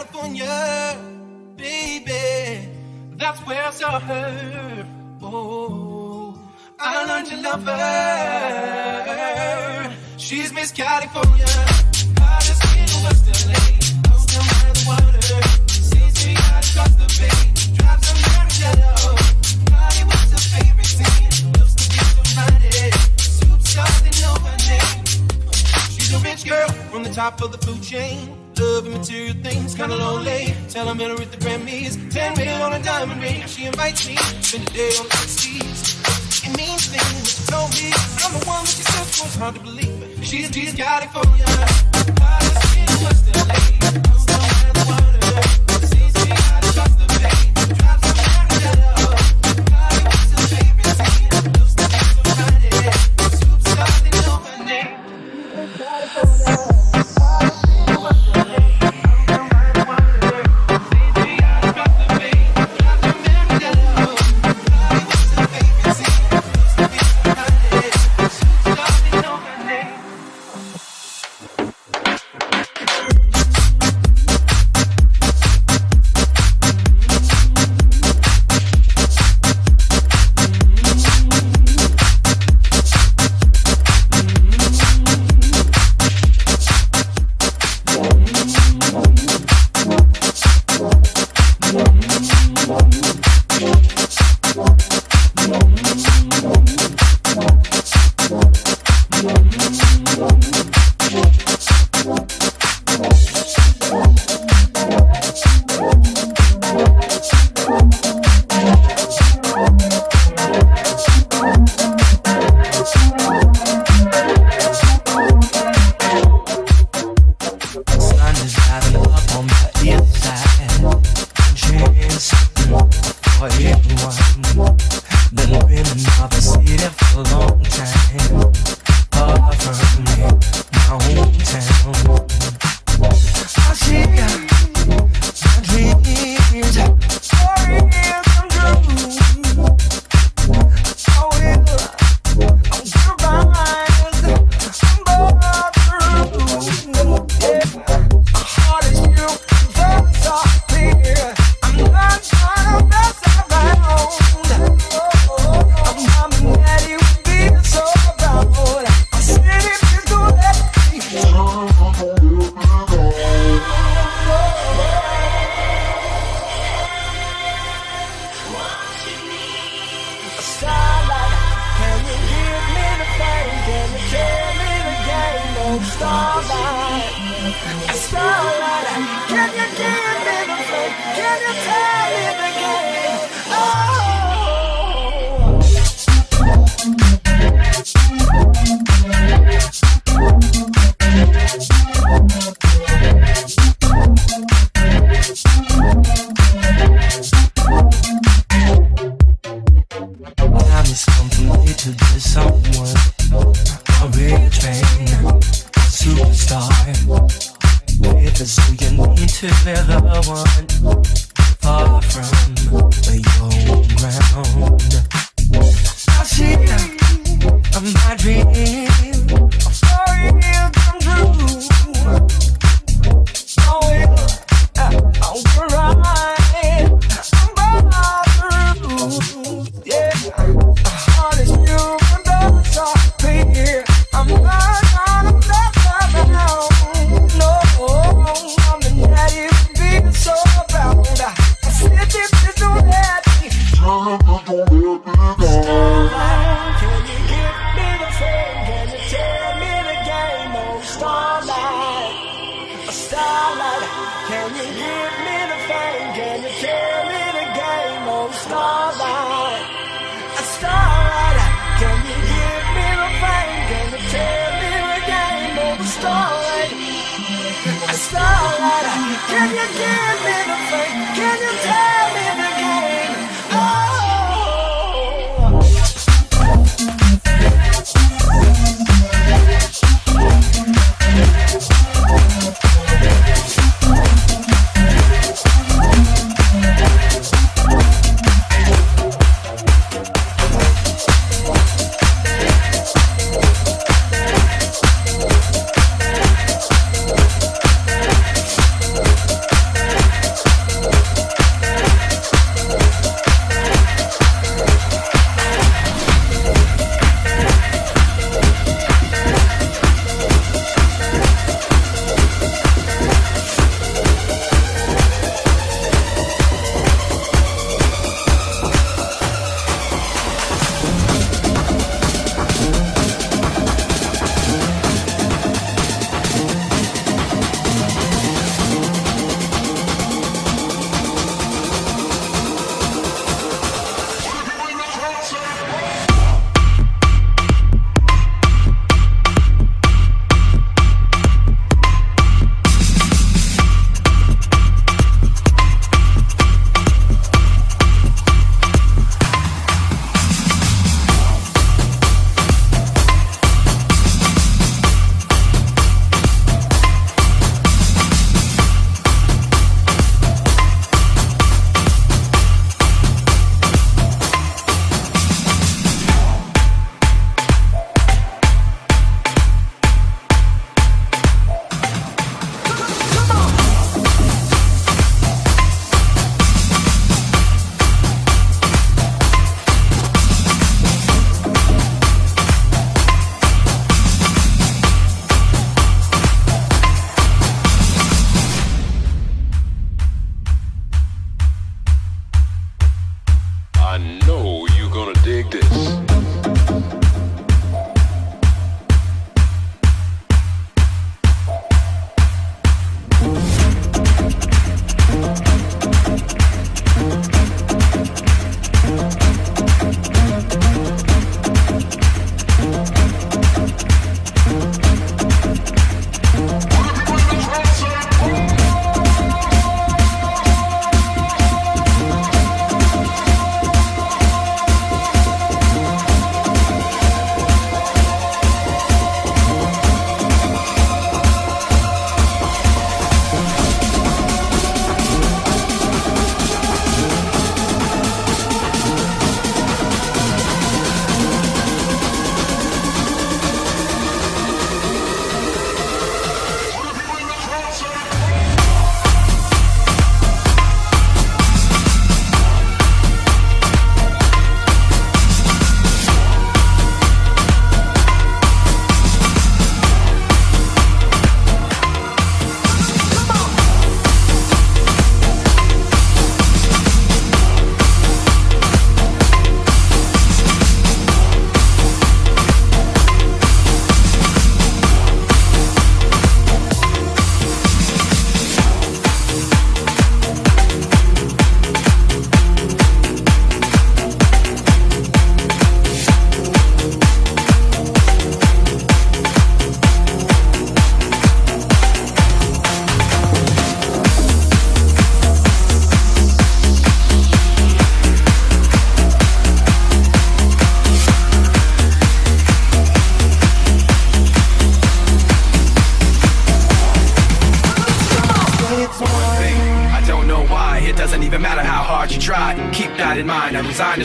California, baby. That's where I saw her. Oh, I learned to love her. She's Miss California, down by the water, out bay, drives a Hollywood's her favorite scene, loves to be surrounded. Know name. She's a rich girl from the top of the food chain. Love and material things, kinda lonely. Tell her meet her the Grammys. Ten mil on a diamond ring. She invites me. Spend a day on the sixties. It means things she told me. I'm the one that she searched for. It's hard to believe. She's, she's got it for ya.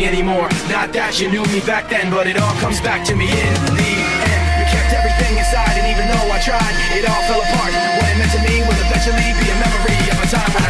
me anymore. Not that you knew me back then But it all comes back to me in the end. You kept everything inside And even though I tried It all fell apart. What it meant to me Will eventually be a memory Of a time when I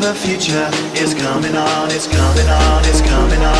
the future is coming on, it's coming on, it's coming on.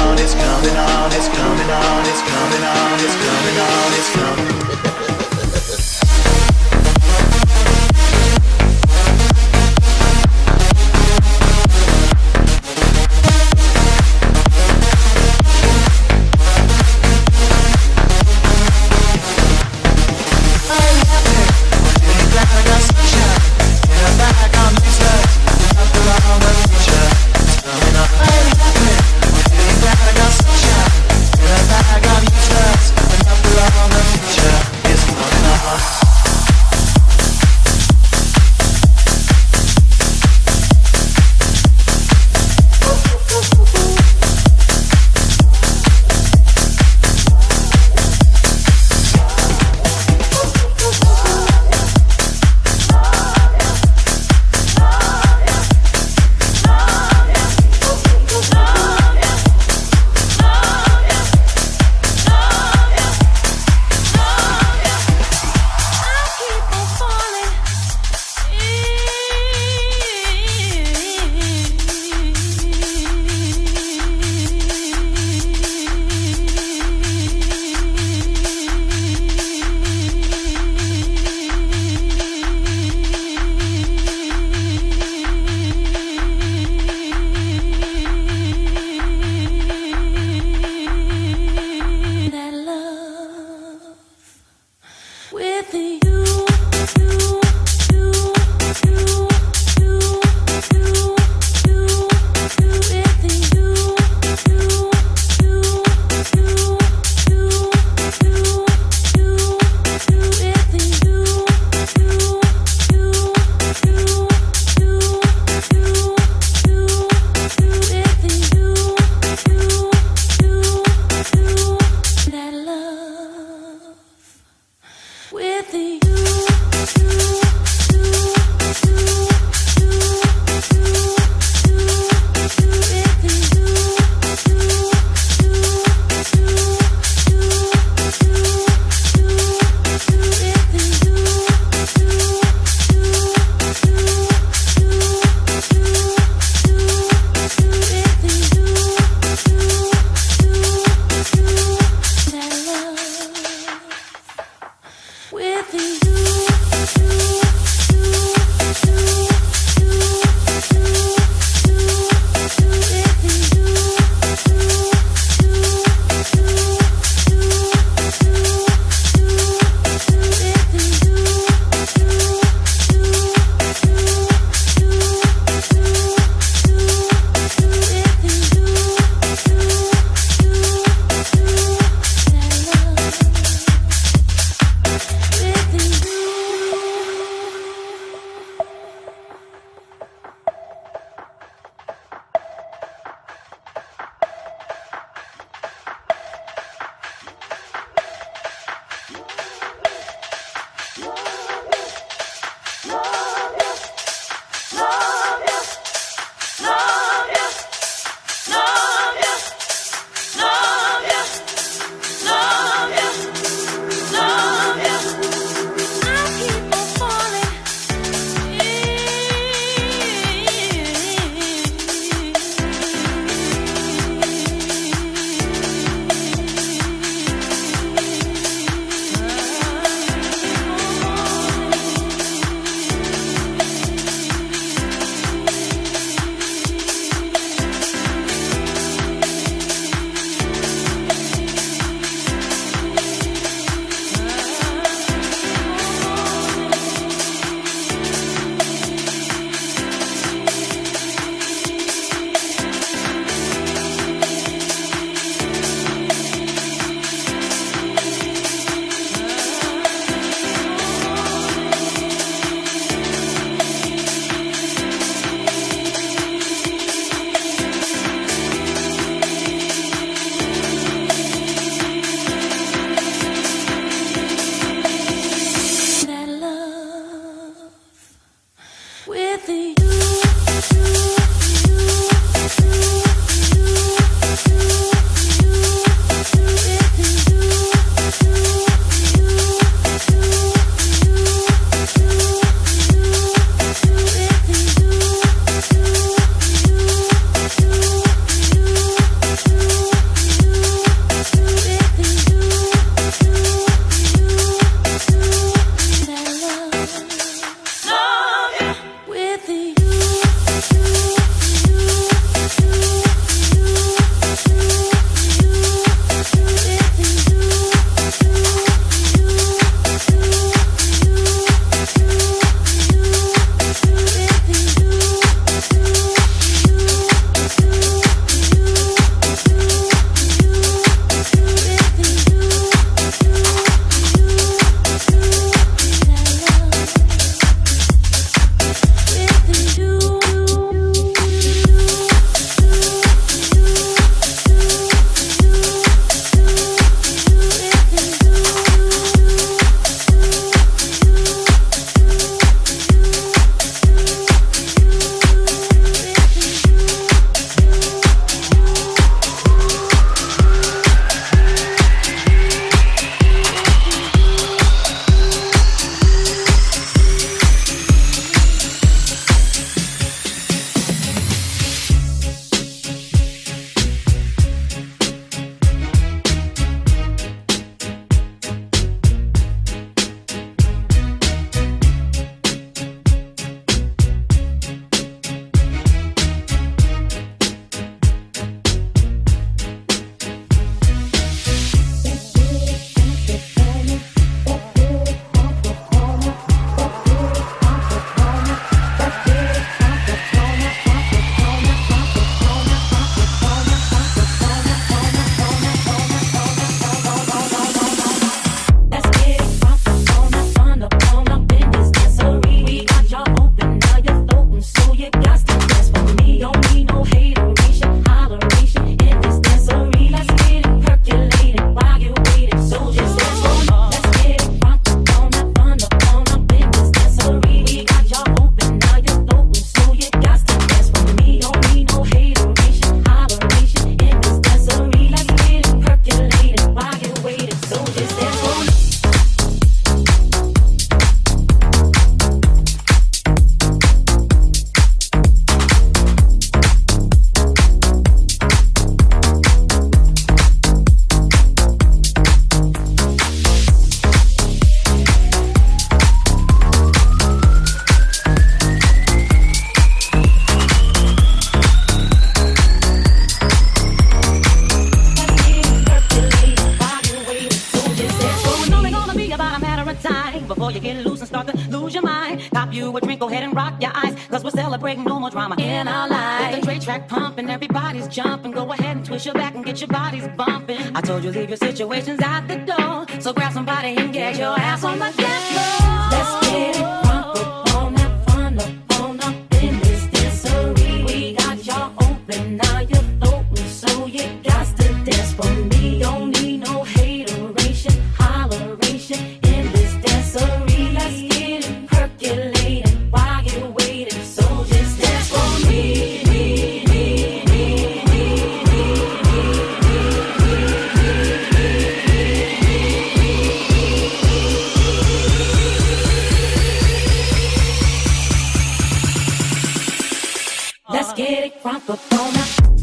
Yeah.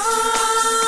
Oh.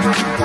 Wow.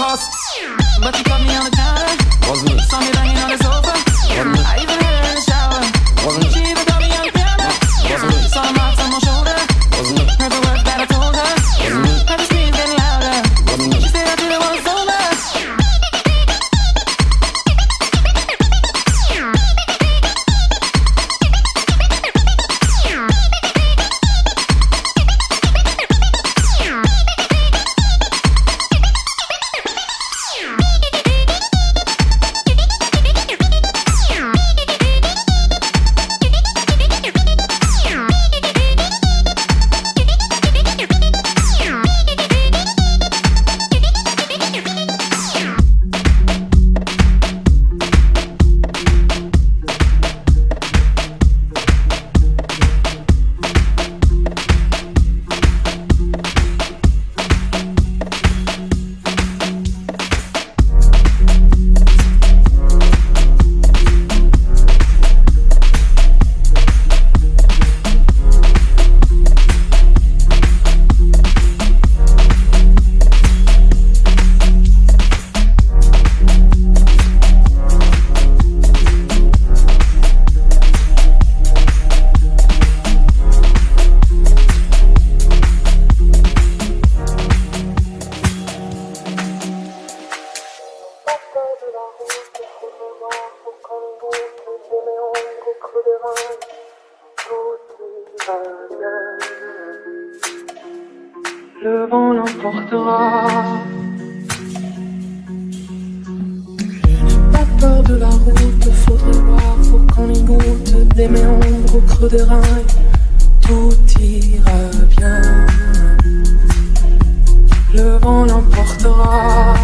lost. But you caught me on the counter. Le vent l'emportera. Je n'ai pas peur de la route, faudrait voir pour qu'on y goûte des méandres au creux des reins. Tout ira bien. Le vent l'emportera.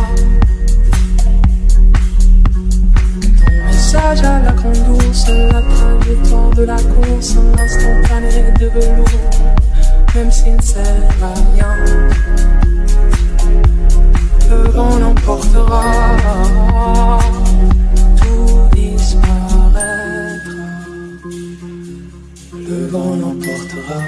à la grande ours, la trajectoire de la course, l'instantané de velours, même s'il ne sert à rien. Le vent l'emportera, tout disparaître. Le vent l'emportera.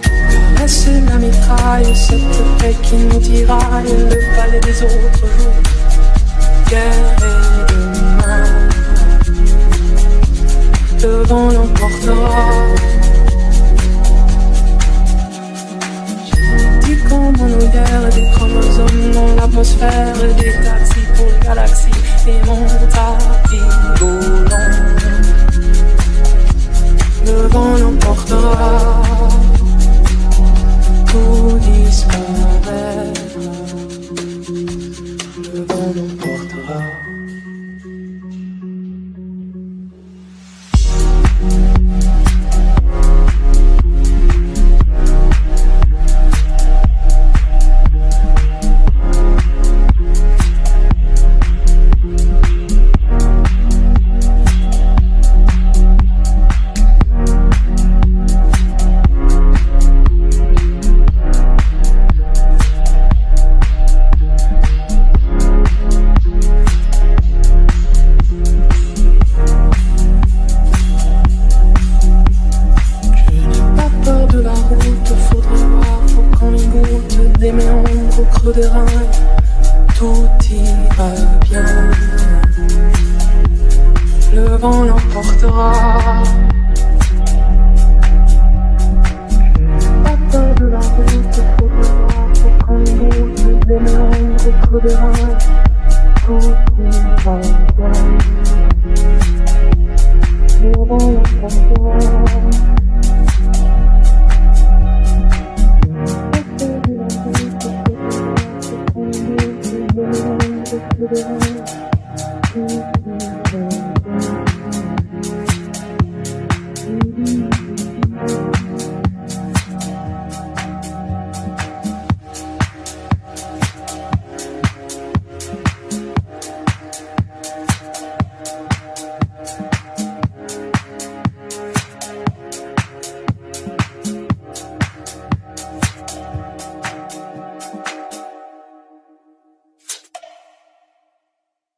Caresse la mitraille, cette paix qui nous tiraille, le palais des autres jours. Le vent l'emportera. Du camp nos guerres, des chromosomes dans l'atmosphère, des taxis pour les galaxies et mon tapis volant. Le vent l'emportera.